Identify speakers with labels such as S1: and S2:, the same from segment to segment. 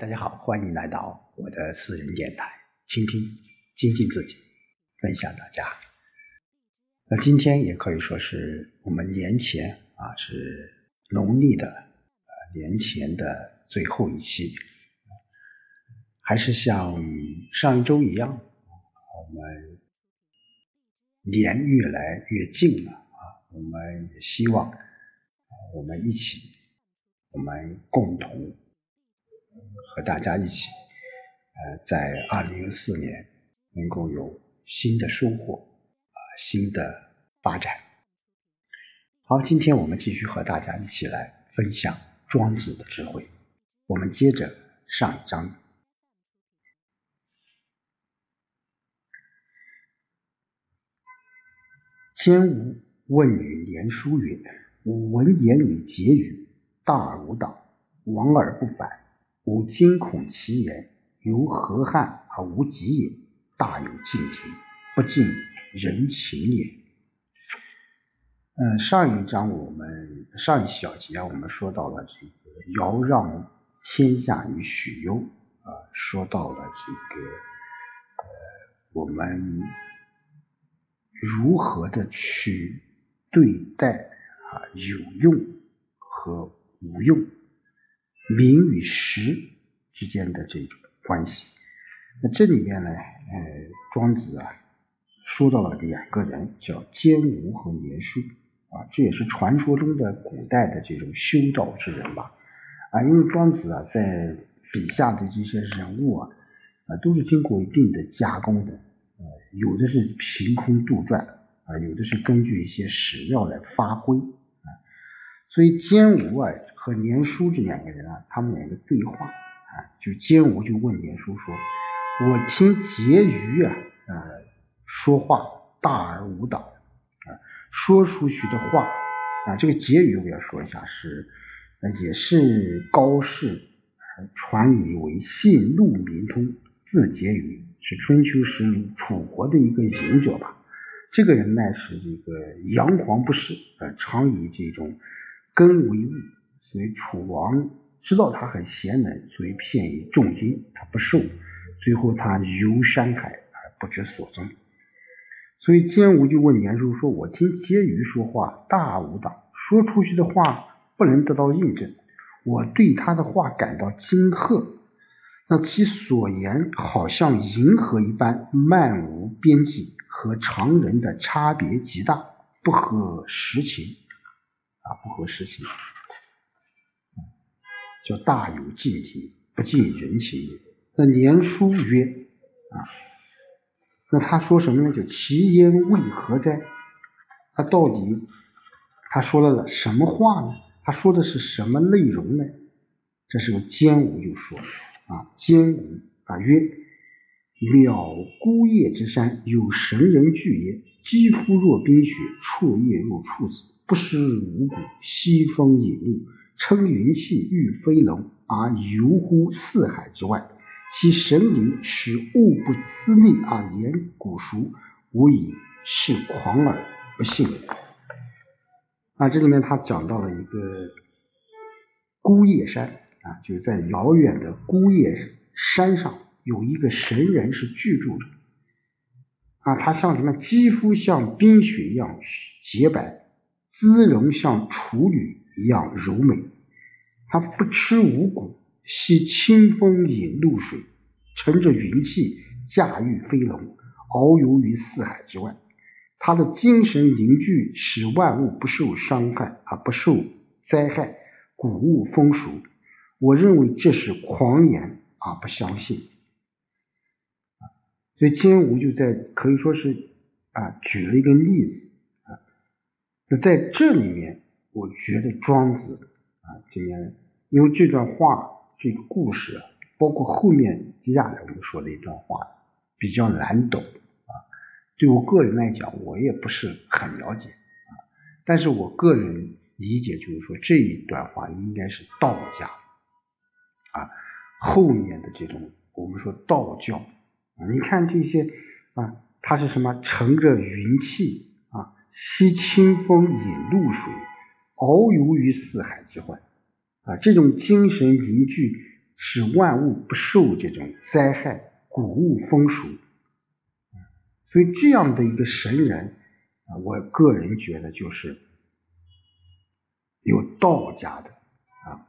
S1: 大家好，欢迎来到我的私人电台，倾听、精进自己，分享大家。那今天也可以说是我们年前啊，是农历的年前的最后一期，还是像上一周一样，我们年越来越近了啊，我们也希望我们一起，我们共同。和大家一起，呃，在二零一四年能够有新的收获啊，新的发展。好，今天我们继续和大家一起来分享庄子的智慧。我们接着上一章。兼吾问于连书曰：“吾闻言于结语，大而无党，亡而不反。”吾惊恐其言，由何汉而无极也？大有敬庭，不近人情也。嗯，上一章我们上一小节，我们说到了这个尧让天下于许攸啊，说到了这个呃，我们如何的去对待啊有用和无用。名与实之间的这种关系，那这里面呢，呃，庄子啊说到了两个人，叫监吾和年叔。啊，这也是传说中的古代的这种修道之人吧。啊，因为庄子啊在笔下的这些人物啊啊都是经过一定的加工的，呃，有的是凭空杜撰啊，有的是根据一些史料来发挥。啊，所以监吾啊。和年叔这两个人啊，他们两个对话啊，就监吾就问年叔说：“我听婕妤啊，呃，说话大而无党啊，说出去的话啊，这个婕妤我要说一下是，也是高士传以为姓陆名通，字婕妤，是春秋时楚国的一个隐者吧。这个人呢是这个阳黄不仕，呃，常以这种根为物。”所以楚王知道他很贤能，所以骗以重金，他不受，最后他游山海而不知所踪。所以监吾就问年叔说：“我听婕妤说话大无党，说出去的话不能得到印证，我对他的话感到惊吓。那其所言好像银河一般漫无边际，和常人的差别极大，不合实情啊，不合实情。”叫大有敬体，不近人情也。那年书曰啊，那他说什么呢？叫其焉为何哉？他到底他说了了什么话呢？他说的是什么内容呢？这时候监吾就说啊，监吾啊曰：渺孤叶之山，有神人居也。肌肤若冰雪，绰叶若处子，不食五谷，西风引路。称云气御飞龙而游乎四海之外，其神灵使物不思逆而言古熟，无以是狂耳不信。啊，这里面他讲到了一个孤叶山啊，就是在遥远的孤叶山上有一个神人是居住着啊，他像什么？肌肤像冰雪一样洁白，姿容像处女一样柔美。他不吃五谷，吸清风饮露水，乘着云气驾驭飞龙，遨游于四海之外。他的精神凝聚，使万物不受伤害啊，不受灾害，谷物丰熟。我认为这是狂言啊，不相信。所以金吾就在可以说是啊，举了一个例子啊。那在这里面，我觉得庄子啊，这边。因为这段话，这个故事啊，包括后面接下来我们说的一段话，比较难懂啊。对我个人来讲，我也不是很了解啊。但是我个人理解就是说，这一段话应该是道家啊，后面的这种我们说道教，啊你看这些啊，它是什么？乘着云气啊，吸清风，饮露水，遨游于四海之外。啊，这种精神凝聚使万物不受这种灾害、谷物丰熟。所以这样的一个神人啊，我个人觉得就是有道家的啊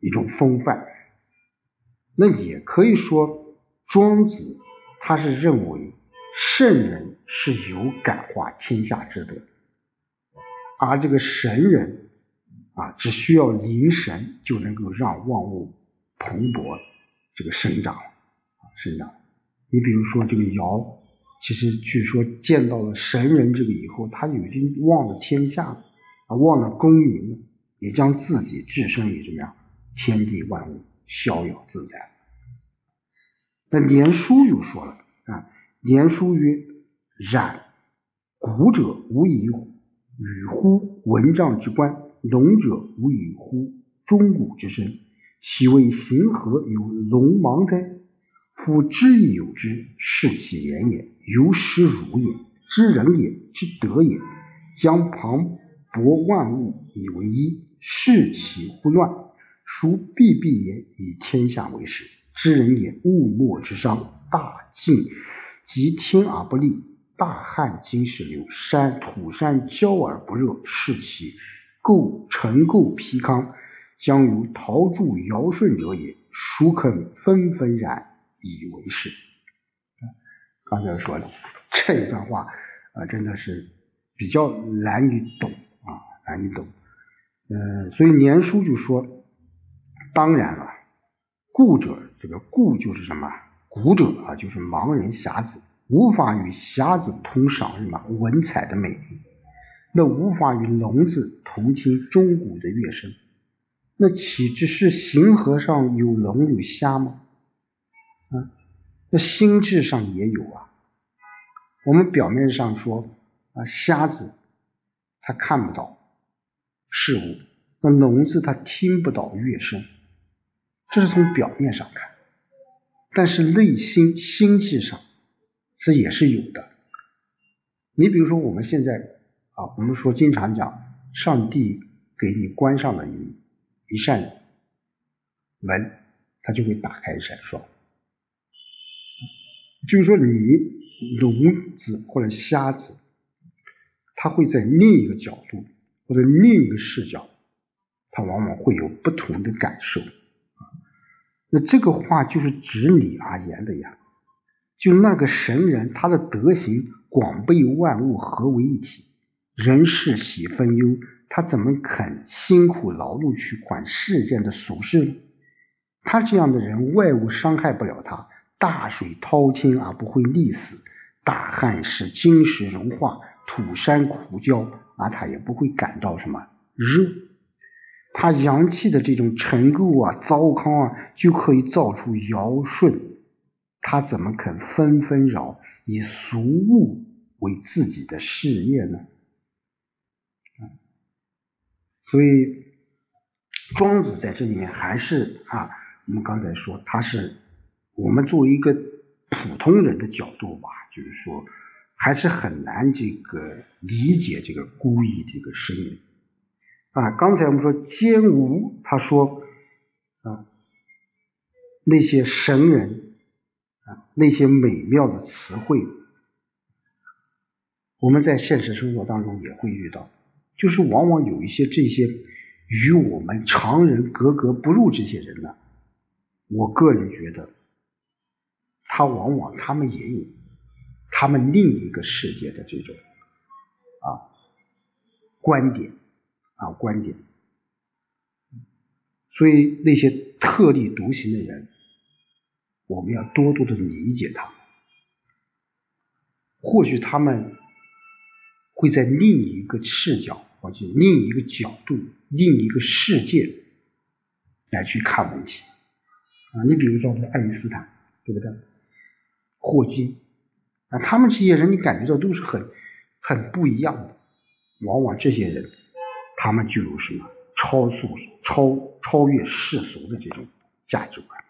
S1: 一种风范。那也可以说，庄子他是认为圣人是有感化天下之德，而这个神人啊，只需要灵神就能够让万物蓬勃这个生长啊生长。你比如说这个尧，其实据说见到了神人这个以后，他已经忘了天下了啊，忘了功名了，也将自己置身于怎么样天地万物，逍遥自在。那连书又说了啊，连书曰：“然古者无以与乎文章之观，龙者无以乎中古之声，其为形何有龙芒哉？”夫知亦有之，是其言也；由实如也，知人也，知德也。将磅礴万物以为一，视其乎乱。孰必必也？以天下为始。知人也，物莫之伤，大静及天而不利，大旱金石流，山土山焦而不热，是其构成构皮糠，将如陶铸尧舜者也。孰肯纷纷然？以为是，刚才说的这一段话啊，真的是比较难以懂啊，难以懂。嗯，所以年书就说，当然了，故者这个故就是什么？古者啊，就是盲人瞎子，无法与瞎子同赏什么文采的美丽，那无法与聋子同听钟鼓的乐声，那岂只是形和上有聋有瞎吗？啊，那心智上也有啊。我们表面上说啊，瞎子他看不到事物，那聋子他听不到乐声，这是从表面上看。但是内心心智上这也是有的。你比如说我们现在啊，我们说经常讲，上帝给你关上了一一扇门，他就会打开一扇窗。就是说，你聋子或者瞎子，他会在另一个角度或者另一个视角，他往往会有不同的感受。那这个话就是指你而言的呀。就那个神人，他的德行广被万物合为一体，人世喜分忧，他怎么肯辛苦劳碌去管世间的俗事呢？他这样的人，外物伤害不了他。大水滔天而不会溺死，大旱使金石融化，土山枯焦，而他也不会感到什么热。他阳气的这种尘垢啊、糟糠啊，就可以造出尧舜。他怎么肯纷纷扰以俗物为自己的事业呢？所以庄子在这里面还是啊，我们刚才说他是。我们作为一个普通人的角度吧，就是说，还是很难这个理解这个孤意这个声音啊。刚才我们说兼无，他说啊，那些神人啊，那些美妙的词汇，我们在现实生活当中也会遇到，就是往往有一些这些与我们常人格格不入这些人呢，我个人觉得。他往往他们也有他们另一个世界的这种啊观点啊观点，所以那些特立独行的人，我们要多多的理解他，或许他们会在另一个视角或者另一个角度、另一个世界来去看问题啊。你比如说我们，爱因斯坦，对不对？霍金啊，他们这些人你感觉到都是很很不一样的。往往这些人，他们具有什么超速、超超越世俗的这种价值观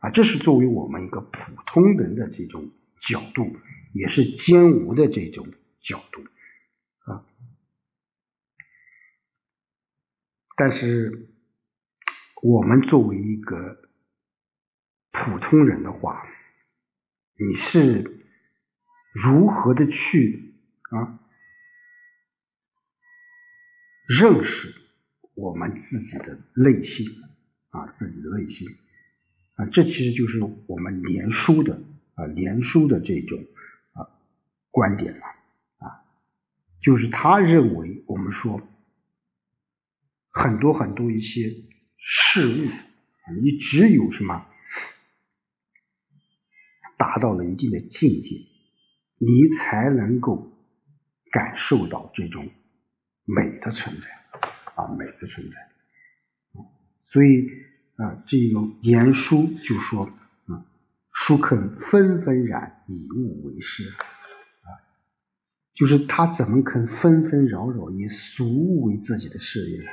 S1: 啊。这是作为我们一个普通人的这种角度，也是兼无的这种角度啊。但是我们作为一个普通人的话，你是如何的去啊认识我们自己的内心啊自己的内心啊？这其实就是我们连书的啊连书的这种啊观点了，就是他认为我们说很多很多一些。事物，你只有什么达到了一定的境界，你才能够感受到这种美的存在啊，美的存在。所以啊，这个言书就说啊，书肯纷纷然，以物为师，就是他怎么肯纷纷扰扰以俗物为自己的事业呢？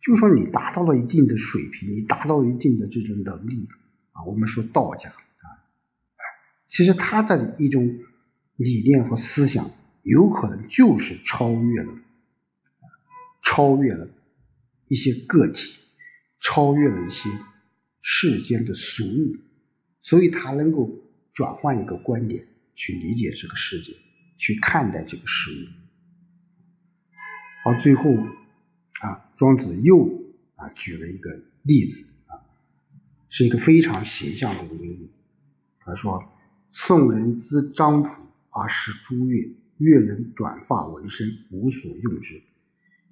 S1: 就说你达到了一定的水平，你达到一定的这种能力啊，我们说道家啊，其实他的一种理念和思想，有可能就是超越了，超越了一些个体，超越了一些世间的俗物，所以他能够转换一个观点去理解这个世界，去看待这个事物，好，最后。啊，庄子又啊举了一个例子啊，是一个非常形象的一个例子。他说：“宋人资张浦而食朱越，越人短发纹身，无所用之。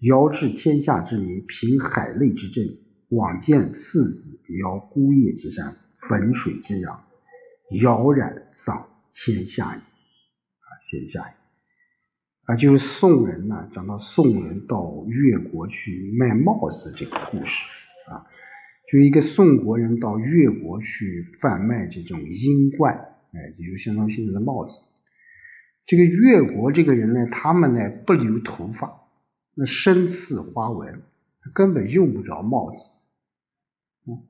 S1: 遥治天下之民，平海内之政，往见四子，遥孤叶之山，汾水之阳，遥然丧天下矣。”啊，天下。啊，就是宋人呢，讲到宋人到越国去卖帽子这个故事啊，就一个宋国人到越国去贩卖这种缨冠，哎，也就相当于现在的帽子。这个越国这个人呢，他们呢不留头发，那身刺花纹，根本用不着帽子。嗯，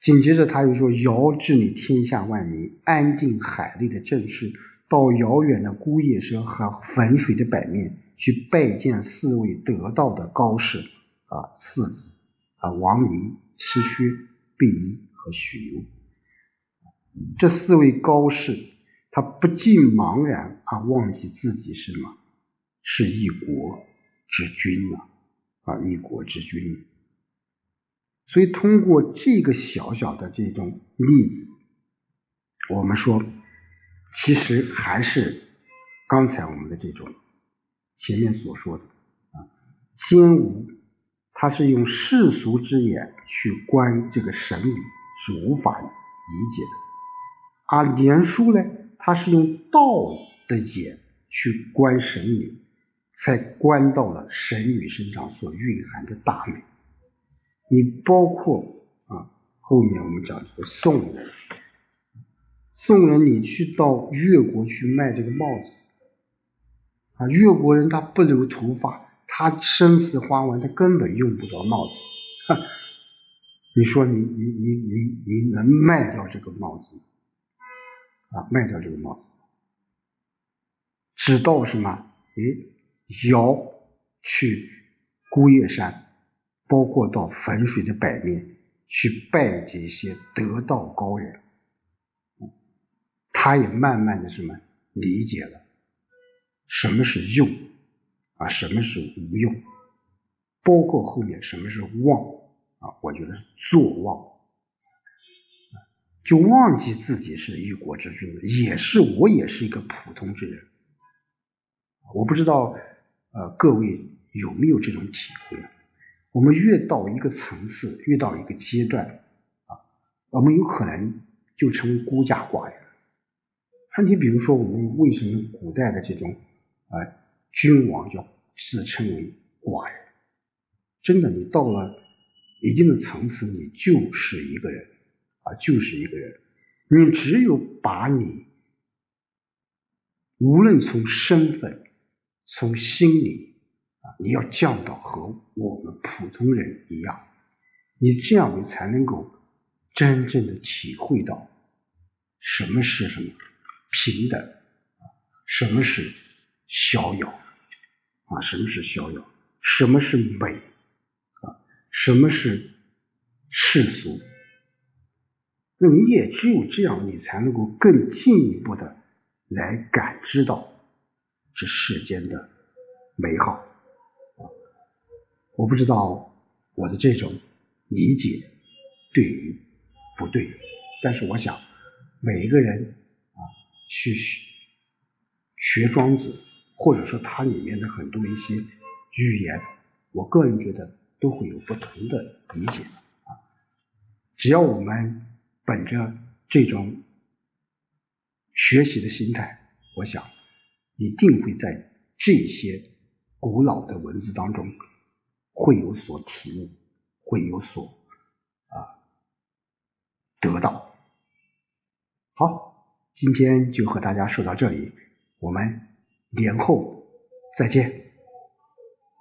S1: 紧接着他又说：“尧治理天下万民，安定海内的政事。”到遥远的孤叶山和汾水的北面去拜见四位得道的高士啊，四子啊，王离、师薛、毕一和许由。这四位高士，他不禁茫然啊，忘记自己是什么，是一国之君啊，啊，一国之君。所以通过这个小小的这种例子，我们说。其实还是刚才我们的这种前面所说的啊，兼无他是用世俗之眼去观这个神理是无法理解的，而连书呢，他是用道的眼去观神理，才观到了神女身上所蕴含的大美。你包括啊，后面我们讲这个宋人。宋人，你去到越国去卖这个帽子啊？越国人他不留头发，他身似花纹，他根本用不着帽子。你说你你你你你能卖掉这个帽子啊？卖掉这个帽子，直到什么？诶，尧去孤叶山，包括到汾水的北面去拜这些得道高人。他也慢慢的什么理解了什么是用啊，什么是无用，包括后面什么是忘啊，我觉得是作忘，就忘记自己是一国之君，也是我也是一个普通之人。我不知道呃各位有没有这种体会？我们越到一个层次，越到一个阶段啊，我们有可能就成为孤家寡人。那你比如说，我们为什么古代的这种啊君王要自称为寡人？真的，你到了一定的层次，你就是一个人啊，就是一个人。你只有把你无论从身份、从心理啊，你要降到和我们普通人一样，你这样你才能够真正的体会到什么是什么。平等，什么是逍遥啊？什么是逍遥？什么是美啊？什么是世俗。那你也只有这样，你才能够更进一步的来感知到这世间的美好。我不知道我的这种理解对于不对，但是我想每一个人去学庄子，或者说它里面的很多一些语言，我个人觉得都会有不同的理解啊。只要我们本着这种学习的心态，我想一定会在这些古老的文字当中。会有所体悟，会有所啊得到。好，今天就和大家说到这里，我们年后再见。